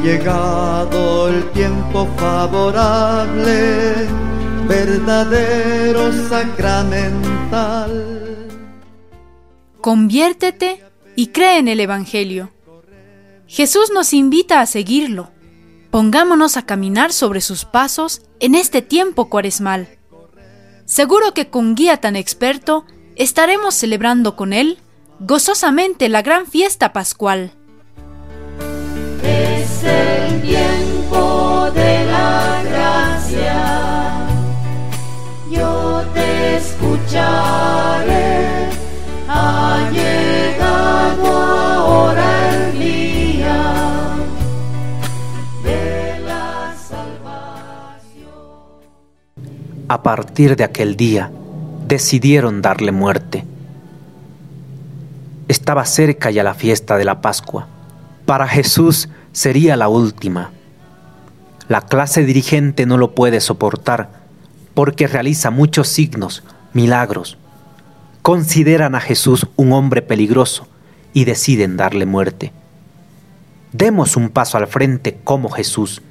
Llegado el tiempo favorable, verdadero sacramental. Conviértete y cree en el Evangelio. Jesús nos invita a seguirlo. Pongámonos a caminar sobre sus pasos en este tiempo cuaresmal. Seguro que con guía tan experto estaremos celebrando con él gozosamente la gran fiesta pascual. Escucharé. Ha llegado ahora el día de la salvación. A partir de aquel día, decidieron darle muerte. Estaba cerca ya la fiesta de la Pascua. Para Jesús sería la última. La clase dirigente no lo puede soportar porque realiza muchos signos, milagros. Consideran a Jesús un hombre peligroso y deciden darle muerte. Demos un paso al frente como Jesús.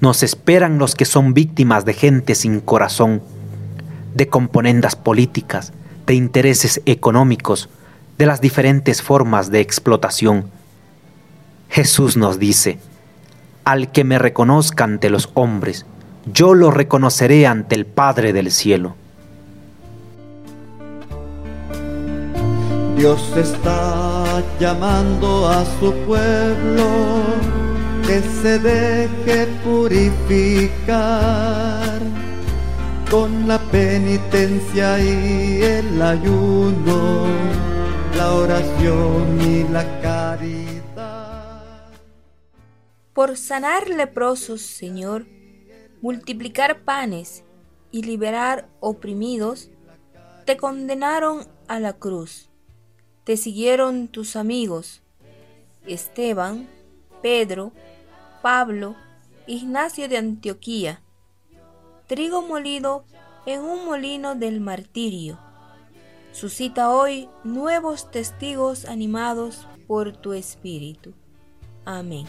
Nos esperan los que son víctimas de gente sin corazón de componendas políticas, de intereses económicos, de las diferentes formas de explotación. Jesús nos dice, al que me reconozca ante los hombres, yo lo reconoceré ante el Padre del cielo. Dios está llamando a su pueblo que se deje purificar con la penitencia y el ayuno, la oración y la caridad. Por sanar leprosos, Señor, multiplicar panes y liberar oprimidos, te condenaron a la cruz. Te siguieron tus amigos, Esteban, Pedro, Pablo, Ignacio de Antioquía, trigo molido en un molino del martirio. Suscita hoy nuevos testigos animados por tu espíritu. Amén.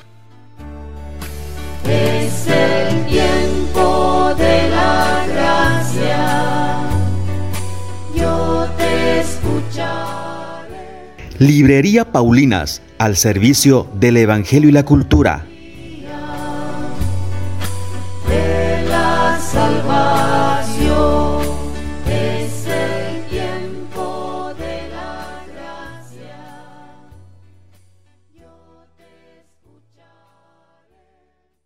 Librería Paulinas al servicio del Evangelio y la cultura